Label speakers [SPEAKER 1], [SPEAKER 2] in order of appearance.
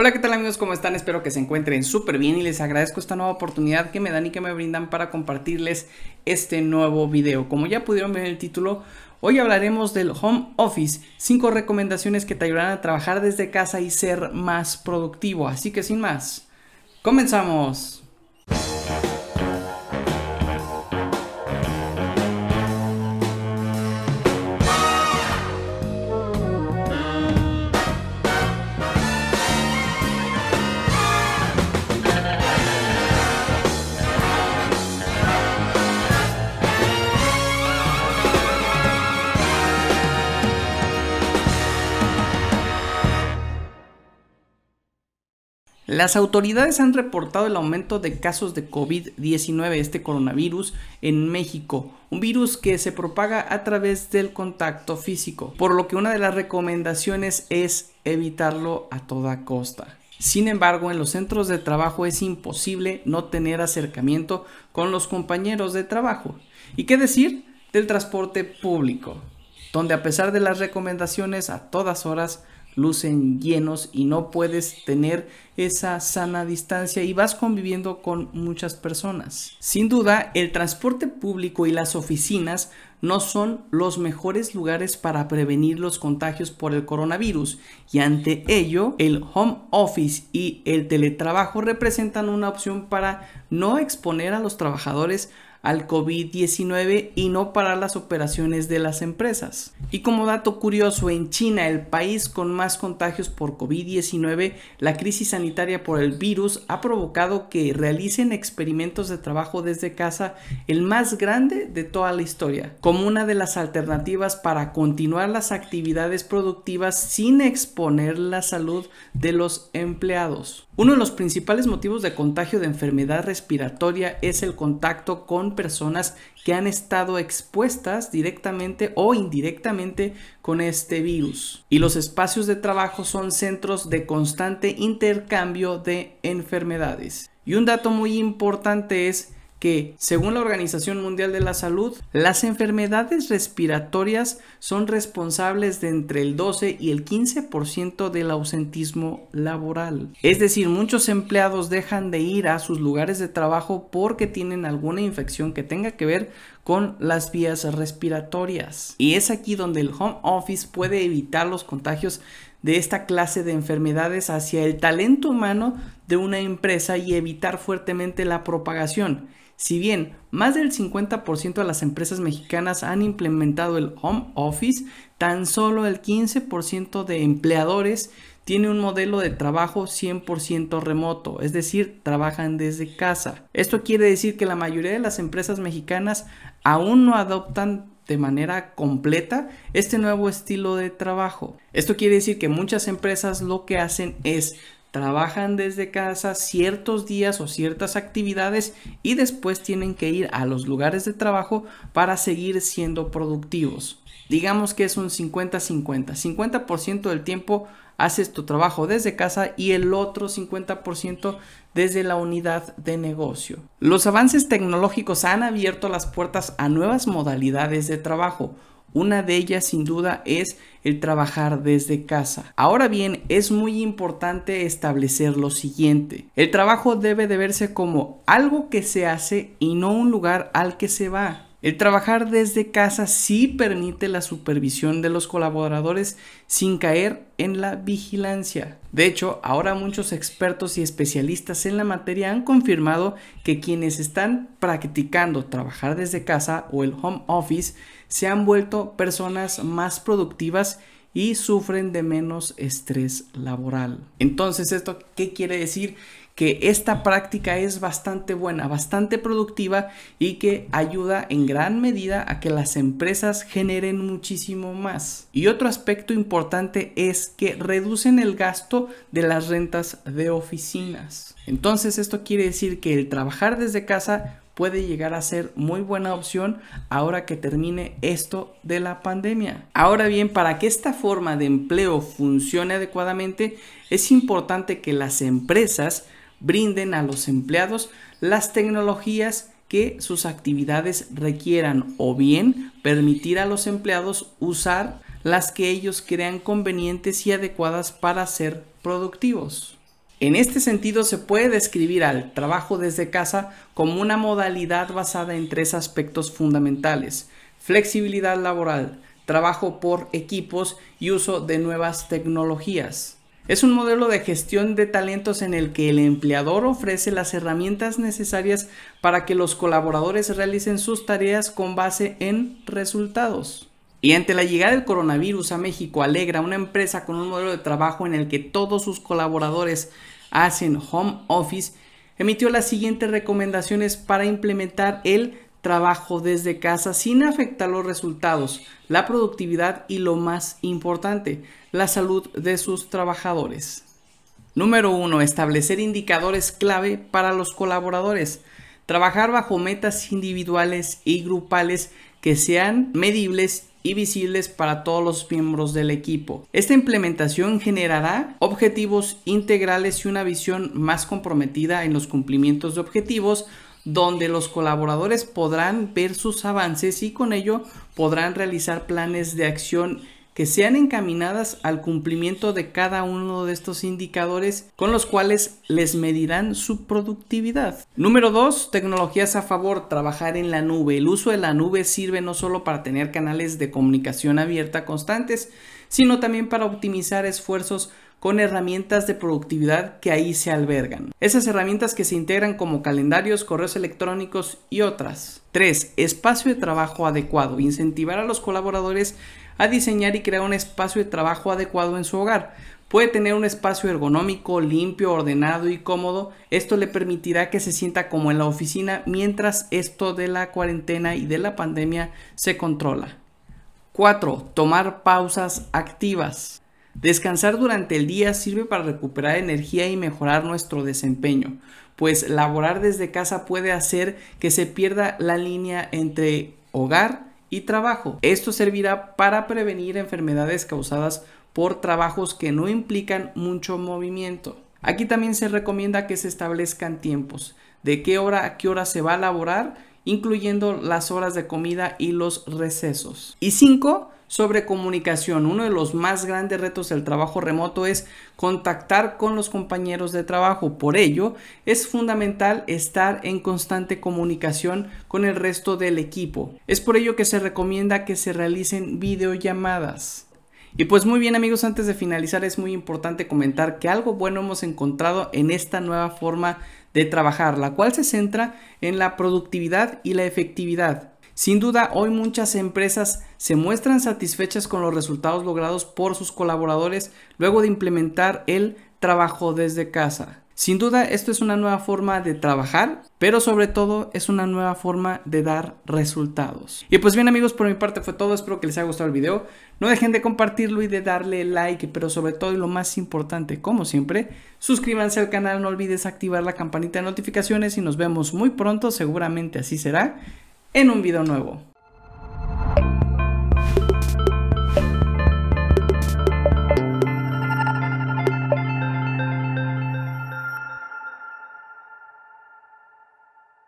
[SPEAKER 1] Hola, ¿qué tal amigos? ¿Cómo están? Espero que se encuentren súper bien y les agradezco esta nueva oportunidad que me dan y que me brindan para compartirles este nuevo video. Como ya pudieron ver en el título, hoy hablaremos del home office, 5 recomendaciones que te ayudarán a trabajar desde casa y ser más productivo. Así que sin más, comenzamos. Las autoridades han reportado el aumento de casos de COVID-19, este coronavirus, en México, un virus que se propaga a través del contacto físico, por lo que una de las recomendaciones es evitarlo a toda costa. Sin embargo, en los centros de trabajo es imposible no tener acercamiento con los compañeros de trabajo. ¿Y qué decir del transporte público? Donde a pesar de las recomendaciones a todas horas, lucen llenos y no puedes tener esa sana distancia y vas conviviendo con muchas personas. Sin duda, el transporte público y las oficinas no son los mejores lugares para prevenir los contagios por el coronavirus y ante ello el home office y el teletrabajo representan una opción para no exponer a los trabajadores al COVID-19 y no parar las operaciones de las empresas. Y como dato curioso, en China, el país con más contagios por COVID-19, la crisis sanitaria por el virus ha provocado que realicen experimentos de trabajo desde casa, el más grande de toda la historia, como una de las alternativas para continuar las actividades productivas sin exponer la salud de los empleados. Uno de los principales motivos de contagio de enfermedad respiratoria es el contacto con personas que han estado expuestas directamente o indirectamente con este virus. Y los espacios de trabajo son centros de constante intercambio de enfermedades. Y un dato muy importante es que, según la Organización Mundial de la Salud, las enfermedades respiratorias son responsables de entre el 12 y el 15% del ausentismo laboral. Es decir, muchos empleados dejan de ir a sus lugares de trabajo porque tienen alguna infección que tenga que ver con las vías respiratorias. Y es aquí donde el home office puede evitar los contagios de esta clase de enfermedades hacia el talento humano de una empresa y evitar fuertemente la propagación. Si bien más del 50% de las empresas mexicanas han implementado el home office, tan solo el 15% de empleadores tiene un modelo de trabajo 100% remoto, es decir, trabajan desde casa. Esto quiere decir que la mayoría de las empresas mexicanas aún no adoptan de manera completa este nuevo estilo de trabajo. Esto quiere decir que muchas empresas lo que hacen es trabajan desde casa ciertos días o ciertas actividades y después tienen que ir a los lugares de trabajo para seguir siendo productivos. Digamos que es un 50-50. 50%, del tiempo haces tu trabajo desde casa y el otro 50% desde la unidad de negocio. Los avances tecnológicos han abierto las puertas a nuevas modalidades de trabajo una de ellas sin duda es el trabajar desde casa. Ahora bien, es muy importante establecer lo siguiente. El trabajo debe de verse como algo que se hace y no un lugar al que se va. El trabajar desde casa sí permite la supervisión de los colaboradores sin caer en la vigilancia. De hecho, ahora muchos expertos y especialistas en la materia han confirmado que quienes están practicando trabajar desde casa o el home office se han vuelto personas más productivas y sufren de menos estrés laboral. Entonces, ¿esto qué quiere decir? Que esta práctica es bastante buena, bastante productiva y que ayuda en gran medida a que las empresas generen muchísimo más. Y otro aspecto importante es que reducen el gasto de las rentas de oficinas. Entonces esto quiere decir que el trabajar desde casa puede llegar a ser muy buena opción ahora que termine esto de la pandemia. Ahora bien, para que esta forma de empleo funcione adecuadamente, es importante que las empresas brinden a los empleados las tecnologías que sus actividades requieran o bien permitir a los empleados usar las que ellos crean convenientes y adecuadas para ser productivos. En este sentido, se puede describir al trabajo desde casa como una modalidad basada en tres aspectos fundamentales. Flexibilidad laboral, trabajo por equipos y uso de nuevas tecnologías. Es un modelo de gestión de talentos en el que el empleador ofrece las herramientas necesarias para que los colaboradores realicen sus tareas con base en resultados. Y ante la llegada del coronavirus a México, Alegra, una empresa con un modelo de trabajo en el que todos sus colaboradores hacen home office, emitió las siguientes recomendaciones para implementar el trabajo desde casa sin afectar los resultados, la productividad y lo más importante, la salud de sus trabajadores. Número 1. Establecer indicadores clave para los colaboradores. Trabajar bajo metas individuales y grupales que sean medibles y visibles para todos los miembros del equipo. Esta implementación generará objetivos integrales y una visión más comprometida en los cumplimientos de objetivos donde los colaboradores podrán ver sus avances y con ello podrán realizar planes de acción que sean encaminadas al cumplimiento de cada uno de estos indicadores con los cuales les medirán su productividad. Número 2. Tecnologías a favor. Trabajar en la nube. El uso de la nube sirve no solo para tener canales de comunicación abierta constantes, sino también para optimizar esfuerzos con herramientas de productividad que ahí se albergan. Esas herramientas que se integran como calendarios, correos electrónicos y otras. 3. Espacio de trabajo adecuado. Incentivar a los colaboradores a diseñar y crear un espacio de trabajo adecuado en su hogar. Puede tener un espacio ergonómico, limpio, ordenado y cómodo. Esto le permitirá que se sienta como en la oficina mientras esto de la cuarentena y de la pandemia se controla. 4. Tomar pausas activas. Descansar durante el día sirve para recuperar energía y mejorar nuestro desempeño, pues laborar desde casa puede hacer que se pierda la línea entre hogar y trabajo. Esto servirá para prevenir enfermedades causadas por trabajos que no implican mucho movimiento. Aquí también se recomienda que se establezcan tiempos, de qué hora a qué hora se va a laborar, incluyendo las horas de comida y los recesos. Y 5 sobre comunicación. Uno de los más grandes retos del trabajo remoto es contactar con los compañeros de trabajo. Por ello, es fundamental estar en constante comunicación con el resto del equipo. Es por ello que se recomienda que se realicen videollamadas. Y pues muy bien amigos, antes de finalizar es muy importante comentar que algo bueno hemos encontrado en esta nueva forma de trabajar, la cual se centra en la productividad y la efectividad. Sin duda, hoy muchas empresas se muestran satisfechas con los resultados logrados por sus colaboradores luego de implementar el trabajo desde casa. Sin duda, esto es una nueva forma de trabajar, pero sobre todo es una nueva forma de dar resultados. Y pues bien amigos, por mi parte fue todo, espero que les haya gustado el video. No dejen de compartirlo y de darle like, pero sobre todo y lo más importante, como siempre, suscríbanse al canal, no olvides activar la campanita de notificaciones y nos vemos muy pronto, seguramente así será en un video nuevo.